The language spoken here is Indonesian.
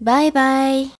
Bye bye.